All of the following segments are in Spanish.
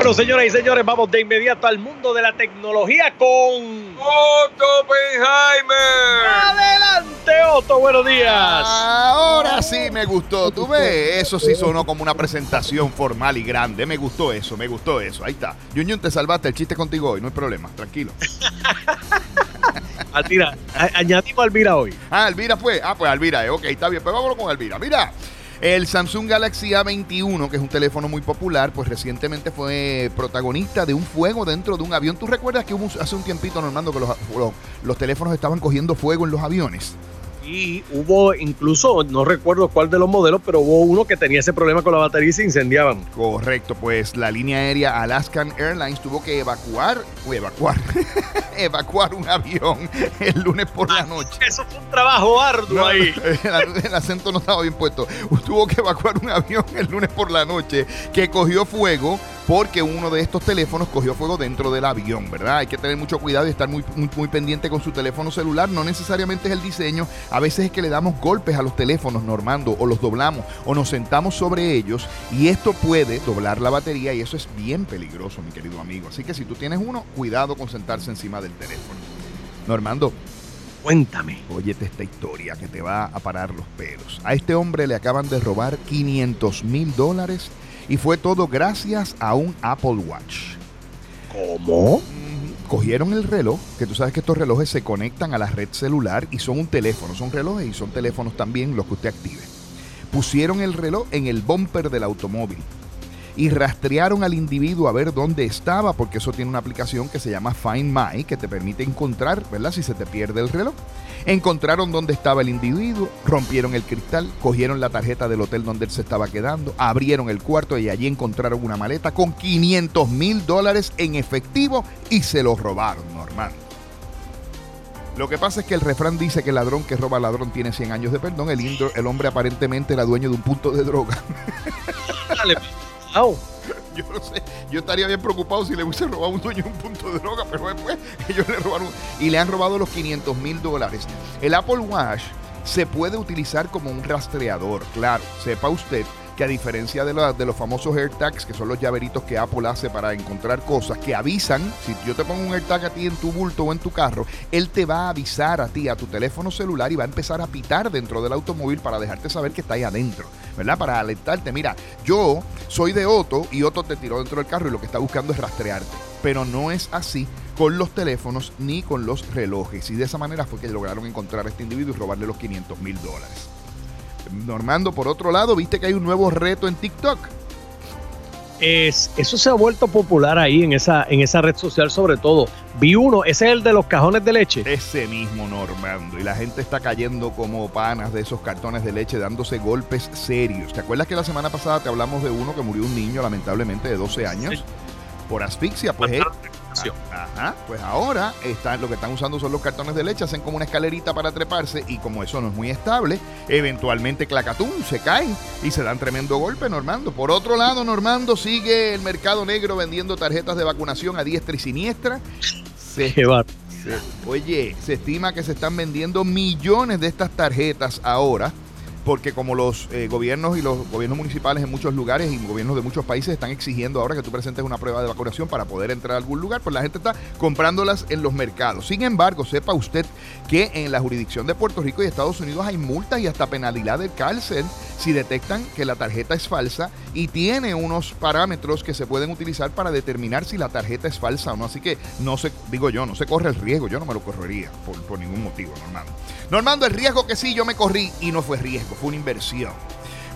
Bueno, señoras y señores, vamos de inmediato al mundo de la tecnología con Otto Oppenheimer. Adelante, Otto, buenos días. Ahora sí me gustó. Tú ves, eso sí sonó como una presentación formal y grande. Me gustó eso, me gustó eso. Ahí está. Yunyun, te salvaste el chiste contigo hoy, no hay problema, tranquilo. Alvira, añadimos a Alvira hoy. Ah, Alvira fue. Ah, pues Alvira, eh, ok, está bien. Pues vámonos con Alvira. Mira, el Samsung Galaxy A21, que es un teléfono muy popular, pues recientemente fue protagonista de un fuego dentro de un avión. ¿Tú recuerdas que hubo hace un tiempito, Normando, que los- los teléfonos estaban cogiendo fuego en los aviones? Y hubo incluso, no recuerdo cuál de los modelos, pero hubo uno que tenía ese problema con la batería y se incendiaban. Correcto, pues la línea aérea Alaskan Airlines tuvo que evacuar, o evacuar, evacuar un avión el lunes por la noche. Eso fue un trabajo arduo No, ahí. el, el acento no estaba bien puesto. Tuvo que evacuar un avión el lunes por la noche que cogió fuego porque uno de estos teléfonos cogió fuego dentro del avión, ¿verdad? Hay que tener mucho cuidado y estar muy, muy, muy pendiente con su teléfono celular. No necesariamente es el diseño. A veces es que le damos golpes a los teléfonos, Normando, o los doblamos, o nos sentamos sobre ellos y esto puede doblar la batería y eso es bien peligroso, mi querido amigo. Así que si tú tienes uno, cuidado con sentarse encima del teléfono. Normando, Cuéntame. Óyete esta historia que te va a parar los pelos. A este hombre le acaban de robar 500 mil dólares y fue todo gracias a un Apple Watch. ¿Cómo? Cogieron el reloj, que tú sabes que estos relojes se conectan a la red celular y son un teléfono, son relojes y son teléfonos también los que usted active. Pusieron el reloj en el bumper del automóvil y rastrearon al individuo a ver dónde estaba, porque eso tiene una aplicación que se llama Find My, que te permite encontrar, ¿verdad? Si se te pierde el reloj. Encontraron dónde estaba el individuo, rompieron el cristal, cogieron la tarjeta del hotel donde él se estaba quedando, abrieron el cuarto y allí encontraron una maleta con 500 mil dólares en efectivo y se los robaron, normal. Lo que pasa es que el refrán dice que el ladrón que roba al ladrón tiene 100 años de perdón. El, indro- el hombre aparentemente era dueño de un punto de droga. Dale, au. Yo no sé, yo estaría bien preocupado si le hubiese robado un dueño un punto de droga, pero después ellos le robaron y le han robado los 500 mil dólares. El Apple Watch se puede utilizar como un rastreador, claro, sepa usted que a diferencia de, de los famosos AirTags, que son los llaveritos que Apple hace para encontrar cosas, que avisan, si yo te pongo un AirTag a ti en tu bulto o en tu carro, él te va a avisar a ti, a tu teléfono celular y va a empezar a pitar dentro del automóvil para dejarte saber que está ahí adentro, ¿verdad? Para alertarte, mira, yo soy de Otto y Otto te tiró dentro del carro y lo que está buscando es rastrearte. Pero no es así con los teléfonos ni con los relojes. Y de esa manera fue que lograron encontrar a este individuo y robarle los 500 mil dólares. Normando, por otro lado, viste que hay un nuevo reto en TikTok. Es, eso se ha vuelto popular ahí en esa, en esa red social sobre todo. Vi uno, ese es el de los cajones de leche. Ese mismo Normando. Y la gente está cayendo como panas de esos cartones de leche, dándose golpes serios. ¿Te acuerdas que la semana pasada te hablamos de uno que murió un niño, lamentablemente, de 12 años? Sí. Por asfixia, pues eh, Sí. Ajá, pues ahora están, lo que están usando son los cartones de leche, hacen como una escalerita para treparse y como eso no es muy estable, eventualmente clacatún, se caen y se dan tremendo golpe, Normando. Por otro lado, Normando sigue el mercado negro vendiendo tarjetas de vacunación a diestra y siniestra. Se- oye, se estima que se están vendiendo millones de estas tarjetas ahora, porque como los eh, gobiernos y los gobiernos municipales en muchos lugares y gobiernos de muchos países están exigiendo ahora que tú presentes una prueba de vacunación para poder entrar a algún lugar, pues la gente está comprándolas en los mercados. Sin embargo, sepa usted que en la jurisdicción de Puerto Rico y Estados Unidos hay multas y hasta penalidad de cárcel si detectan que la tarjeta es falsa y tiene unos parámetros que se pueden utilizar para determinar si la tarjeta es falsa o no. Así que no se, digo yo, no se corre el riesgo, yo no me lo correría por, por ningún motivo, Normando. Normando, el riesgo que sí yo me corrí y no fue riesgo, fue una inversión.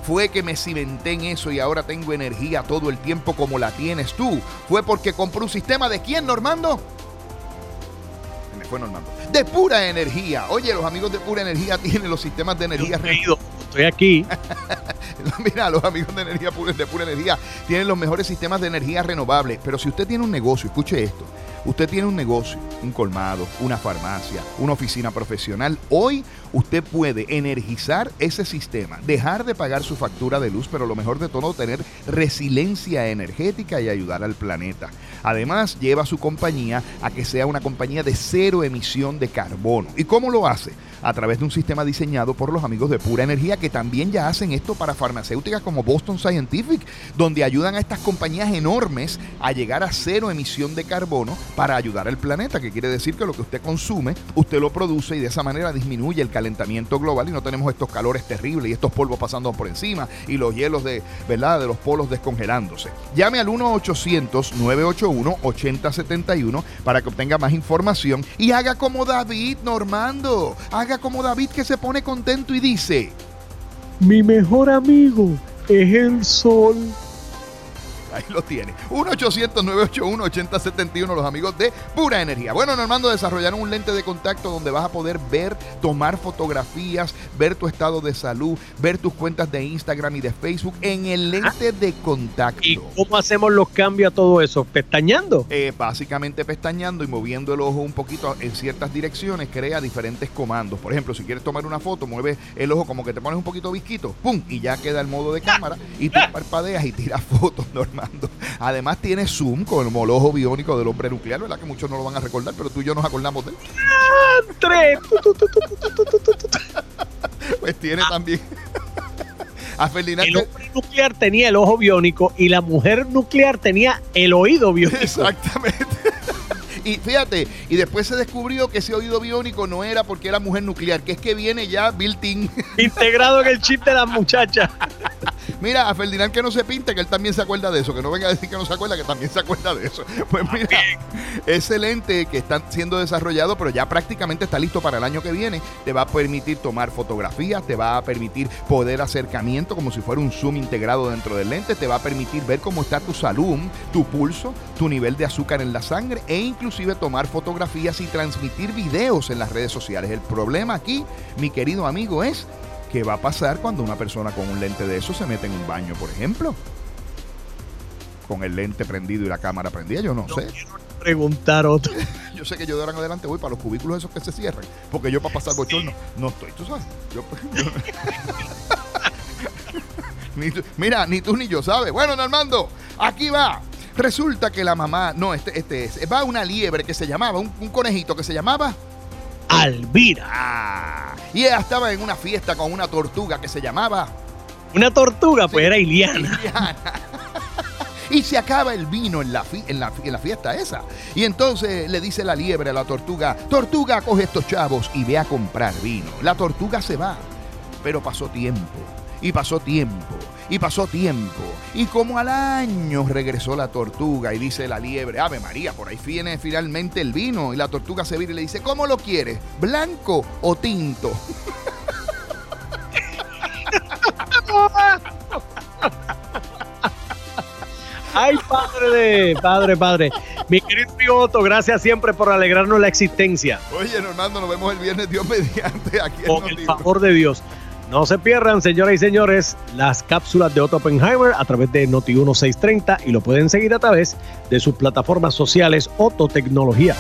Fue que me cimenté en eso y ahora tengo energía todo el tiempo como la tienes tú. Fue porque compré un sistema de quién, Normando? Me fue Normando. De pura energía. Oye, los amigos de pura energía tienen los sistemas de energía Yo Estoy aquí. Mira, los amigos de energía pura, de pura energía tienen los mejores sistemas de energía renovable. Pero si usted tiene un negocio, escuche esto. Usted tiene un negocio, un colmado, una farmacia, una oficina profesional. Hoy usted puede energizar ese sistema, dejar de pagar su factura de luz, pero lo mejor de todo, tener resiliencia energética y ayudar al planeta. Además, lleva a su compañía a que sea una compañía de cero emisión de carbono. ¿Y cómo lo hace? A través de un sistema diseñado por los amigos de Pura Energía que también ya hacen esto para farmacéuticas como Boston Scientific, donde ayudan a estas compañías enormes a llegar a cero emisión de carbono para ayudar al planeta, que quiere decir que lo que usted consume, usted lo produce y de esa manera disminuye el calentamiento global y no tenemos estos calores terribles y estos polvos pasando por encima y los hielos de, ¿verdad? de los polos descongelándose. Llame al 1-800-981-8071 para que obtenga más información y haga como David Normando, haga como David que se pone contento y dice, mi mejor amigo es el sol. Ahí lo tiene. 1-800-981-8071, los amigos de Pura Energía. Bueno, Normando, desarrollaron un lente de contacto donde vas a poder ver, tomar fotografías, ver tu estado de salud, ver tus cuentas de Instagram y de Facebook en el lente de contacto. ¿Y cómo hacemos los cambios a todo eso? ¿Pestañando? Eh, básicamente pestañando y moviendo el ojo un poquito en ciertas direcciones, crea diferentes comandos. Por ejemplo, si quieres tomar una foto, mueve el ojo como que te pones un poquito visquito, ¡pum! Y ya queda el modo de cámara y tú parpadeas y tiras fotos, Además tiene Zoom con el ojo biónico del hombre nuclear, ¿verdad? Que muchos no lo van a recordar, pero tú y yo nos acordamos de él. ¡Tres! pues tiene también... A Ferdinand. El hombre nuclear tenía el ojo biónico y la mujer nuclear tenía el oído biónico. Exactamente. Y fíjate, y después se descubrió que ese oído biónico no era porque era mujer nuclear, que es que viene ya built-in. Integrado en el chip de la muchacha. Mira, a Ferdinand que no se pinte, que él también se acuerda de eso, que no venga a decir que no se acuerda, que también se acuerda de eso. Pues mira, excelente que está siendo desarrollado, pero ya prácticamente está listo para el año que viene. Te va a permitir tomar fotografías, te va a permitir poder acercamiento como si fuera un zoom integrado dentro del lente, te va a permitir ver cómo está tu salud, tu pulso, tu nivel de azúcar en la sangre e inclusive tomar fotografías y transmitir videos en las redes sociales. El problema aquí, mi querido amigo, es ¿Qué va a pasar cuando una persona con un lente de eso se mete en un baño, por ejemplo? Con el lente prendido y la cámara prendida, yo no, sé. preguntar otro. yo sé que yo de ahora en adelante voy para los cubículos esos que se cierran, porque yo para pasar bochorno no estoy, tú sabes. mira, ni tú ni yo sabes. Bueno, Normando, aquí va. Resulta que la mamá, no, este, este es, va una liebre que se llamaba, un, un conejito que se llamaba Alvira. Y ella estaba en una fiesta con una tortuga que se llamaba. Una tortuga, pues era Iliana. y se acaba el vino en la, en, la, en la, fiesta esa. Y entonces le dice la liebre a la tortuga, tortuga, coge estos chavos y ve a comprar vino. La tortuga se va, pero pasó tiempo, y pasó tiempo, y pasó tiempo. Y como al año regresó la tortuga y dice la liebre, Ave María, por ahí viene finalmente el vino. Y la tortuga se vira y le dice, ¿cómo lo quieres? ¿Blanco o tinto? Ay, padre, padre, padre. Mi querido Otto, gracias siempre por alegrarnos la existencia. Oye, Normando, nos vemos el viernes, Dios mediante, aquí Con el favor de Dios. No se pierdan, señoras y señores, las cápsulas de Otto Oppenheimer a través de Noti 1630 y lo pueden seguir a través de sus plataformas sociales Otto Tecnología.